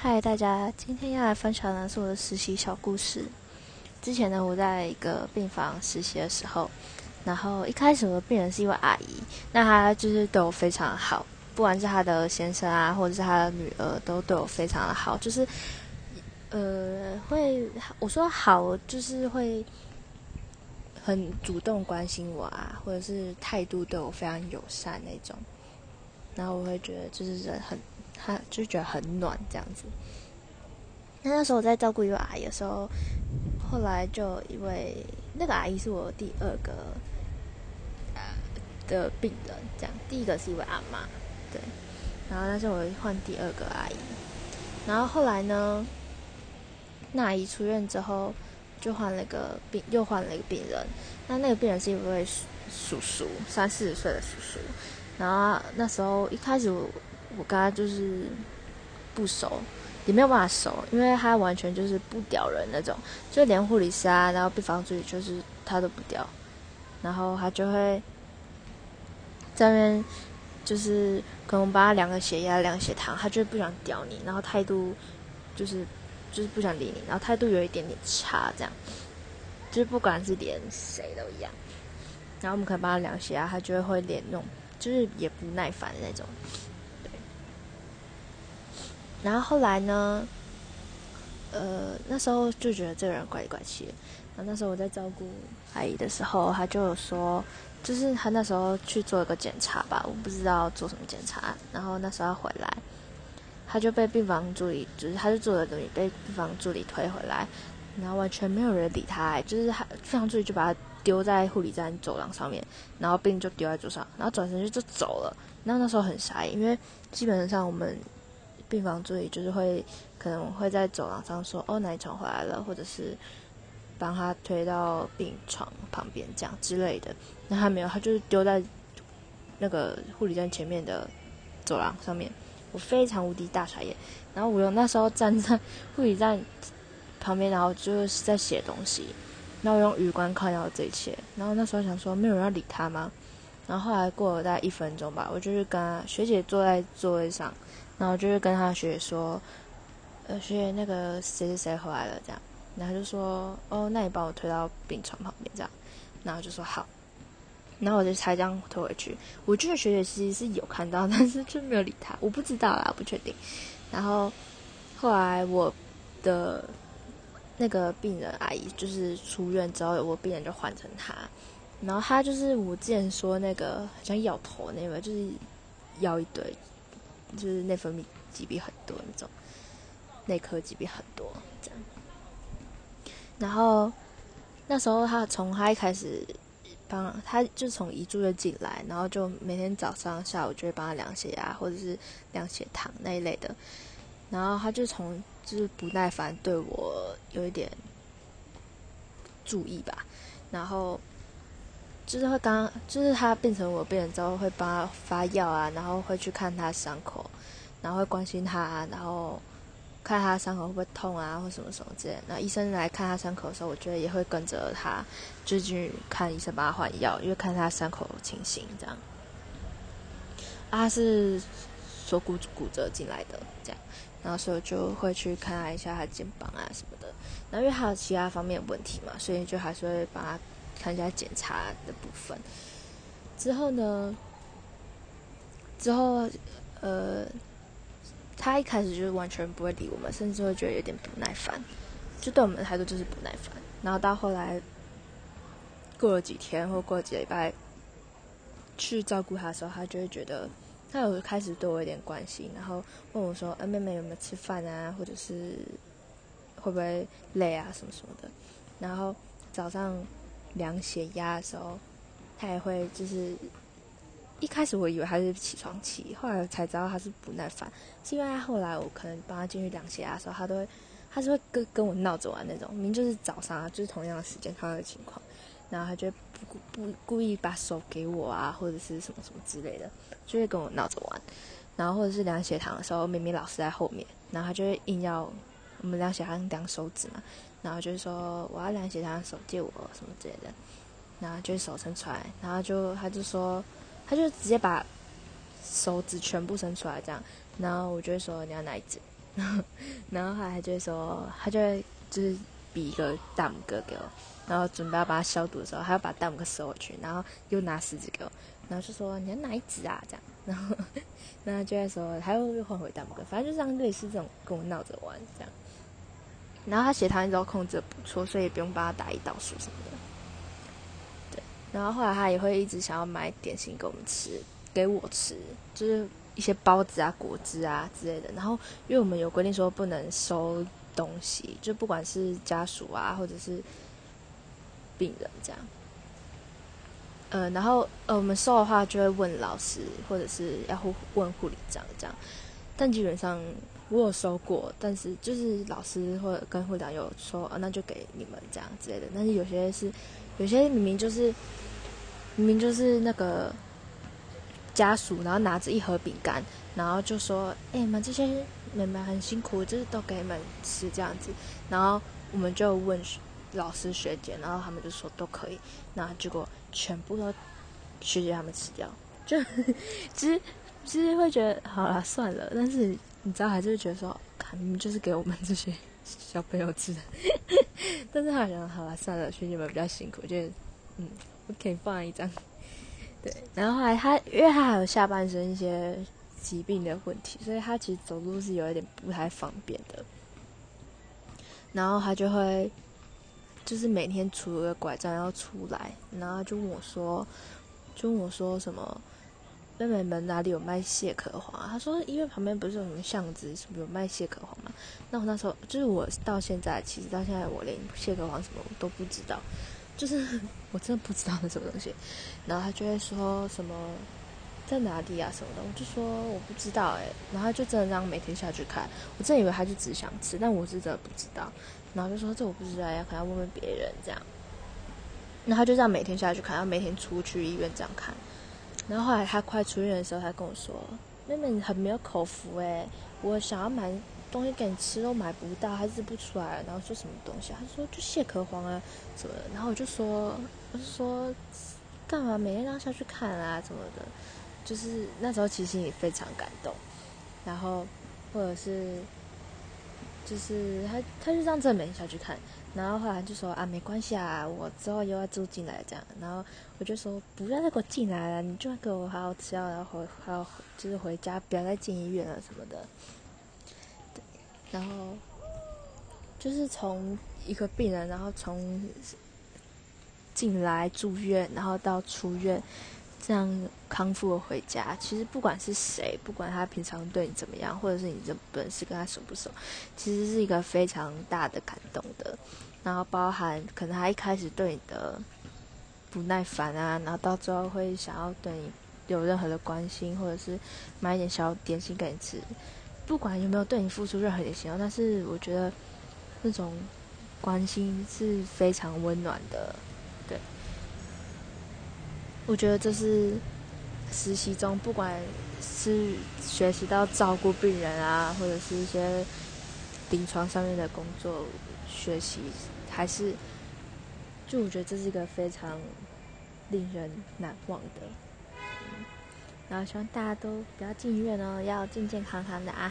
嗨，大家，今天要来分享的是我的实习小故事。之前呢，我在一个病房实习的时候，然后一开始我的病人是一位阿姨，那她就是对我非常好，不管是她的先生啊，或者是她的女儿，都对我非常的好，就是呃，会我说好，就是会很主动关心我啊，或者是态度对我非常友善那种，然后我会觉得就是人很。他就觉得很暖这样子。那那时候我在照顾一位阿姨的时候，后来就一位那个阿姨是我第二个呃的病人，这样第一个是一位阿妈，对。然后那时候我换第二个阿姨，然后后来呢，那阿姨出院之后就换了一个病，又换了一个病人。那那个病人是一位叔叔，三四十岁的叔叔。然后那时候一开始。我跟他就是不熟，也没有办法熟，因为他完全就是不屌人那种，就连护理师啊，然后病房助理就是他都不屌，然后他就会在那边就是可能帮他量个血压、量血糖，他就是不想屌你，然后态度就是就是不想理你，然后态度有一点点差，这样就是不管是连谁都一样，然后我们可能帮他量血压，他就会会连那种就是也不耐烦的那种。然后后来呢？呃，那时候就觉得这个人怪里怪气的。然后那时候我在照顾阿姨的时候，他就有说，就是他那时候去做一个检查吧，我不知道做什么检查。然后那时候回来，他就被病房助理，就是他就坐在那里被病房助理推回来，然后完全没有人理他，就是他病房助理就把他丢在护理站走廊上面，然后病就丢在桌上，然后转身就就走了。然后那时候很傻，因为基本上我们。病房助理就是会可能会在走廊上说：“哦，哪一床回来了？”或者是帮他推到病床旁边这样之类的。那他没有，他就是丢在那个护理站前面的走廊上面。我非常无敌大傻眼。然后我用那时候站在护理站旁边，然后就是在写东西。然后用余光看到这一切。然后那时候想说，没有人要理他吗？然后后来过了大概一分钟吧，我就是跟学姐坐在座位上。然后就是跟他学姐说，呃，学姐那个谁谁谁回来了这样，然后就说，哦，那你帮我推到病床旁边这样，然后就说好，然后我就才这样推回去。我觉得学姐其实是有看到，但是就没有理他，我不知道啦，不确定。然后后来我的那个病人阿姨就是出院之后，我病人就换成他，然后他就是我之前说那个好像咬头那个，就是咬一堆。就是内分泌疾病很多那种，内科疾病很多这样。然后那时候他从他一开始帮他就从一住就进来，然后就每天早上下午就会帮他量血压或者是量血糖那一类的。然后他就从就是不耐烦对我有一点注意吧，然后。就是会刚，就是他变成我病人之后，会帮他发药啊，然后会去看他伤口，然后会关心他，然后看他伤口会不会痛啊，或什么什么之类。那医生来看他伤口的时候，我觉得也会跟着他，就去看医生帮他换药，因为看他伤口情形这样。他是锁骨骨折进来的，这样，然后所以就会去看他一下他肩膀啊什么的。然后因为还有其他方面的问题嘛，所以就还是会帮他。看一下检查的部分，之后呢？之后，呃，他一开始就是完全不会理我们，甚至会觉得有点不耐烦，就对我们的态度就是不耐烦。然后到后来，过了几天或过了几礼拜，去照顾他的时候，他就会觉得他有开始对我有点关心，然后问我说：“哎，妹妹有没有吃饭啊？或者是会不会累啊？什么什么的。”然后早上。量血压的时候，他也会就是一开始我以为他是起床气，后来才知道他是不耐烦，是因为他后来我可能帮他进去量血压的时候，他都会他是会跟跟我闹着玩那种，明明就是早上啊，就是同样的时间同样的情况，然后他就不不故意把手给我啊，或者是什么什么之类的，就会跟我闹着玩，然后或者是量血糖的时候，明明老师在后面，然后他就会硬要我们量血糖量手指嘛。然后就是说我要量血糖，手借我什么之类的，然后就手伸出来，然后就他就说，他就直接把手指全部伸出来这样，然后我就会说你要哪一只，然后然后来他就会说，他就会就是比一个大拇哥给我，然后准备要把它消毒的时候，他要把大拇哥收回去，然后又拿食指给我，然后就说你要哪一指啊？这样，然后然后就会说他又又换回大拇哥，反正就这样类似这种跟我闹着玩这样。然后他血糖一直都控制不错，所以也不用帮他打胰岛素什么的。对，然后后来他也会一直想要买点心给我们吃，给我吃，就是一些包子啊、果汁啊之类的。然后因为我们有规定说不能收东西，就不管是家属啊，或者是病人这样。呃，然后呃，我们收的话就会问老师，或者是要问护理长这样。但基本上。我有收过，但是就是老师或者跟会长有说，啊那就给你们这样之类的。但是有些是，有些明明就是明明就是那个家属，然后拿着一盒饼干，然后就说：“哎，你们这些妹妹很辛苦，就是都给你们吃这样子。”然后我们就问老师学姐，然后他们就说都可以。然后结果全部都学姐他们吃掉，就其实其实会觉得好了算了，但是。你知道，还是觉得说，看你们就是给我们这些小朋友吃的，但是好像好了，算了，学姐们比较辛苦，就嗯，我可以放一张。对，然后后来他，因为他还有下半身一些疾病的问题，所以他其实走路是有一点不太方便的。然后他就会，就是每天拄个拐杖要出来，然后就问我说，就问我说什么。妹妹们哪里有卖蟹壳黄？他说医院旁边不是有什么巷子，什么有卖蟹壳黄吗？那我那时候就是我到现在，其实到现在我连蟹壳黄什么我都不知道，就是 我真的不知道是什么东西。然后他就会说什么在哪里啊什么的，我就说我不知道哎。然后就真的这样每天下去看，我真以为他就只想吃，但我是真的不知道。然后就说这我不知道，呀可能要问问别人这样。然后就这样每天下去看，然后每天出去医院这样看。然后后来他快出院的时候，他跟我说：“妹妹，你很没有口福诶，我想要买东西给你吃都买不到，还是不出来。”然后说什么东西？他说：“就蟹壳黄啊什么。”然后我就说：“我就说干嘛每天都要下去看啊什么的？”就是那时候其实也非常感动。然后或者是就是他他就这样正每天下去看。然后后来就说啊，没关系啊，我之后又要住进来这样。然后我就说不要再给我进来了，你就给我好好吃药，然后回还要就是回家，不要再进医院了什么的。对，然后就是从一个病人，然后从进来住院，然后到出院。这样康复的回家，其实不管是谁，不管他平常对你怎么样，或者是你这本事跟他熟不熟，其实是一个非常大的感动的。然后包含可能他一开始对你的不耐烦啊，然后到最后会想要对你有任何的关心，或者是买一点小点心给你吃，不管有没有对你付出任何的行动，但是我觉得那种关心是非常温暖的。对我觉得这是实习中，不管是学习到照顾病人啊，或者是一些临床上面的工作学习，还是就我觉得这是一个非常令人难忘的。然后希望大家都不要进医院哦，要健健康康的啊。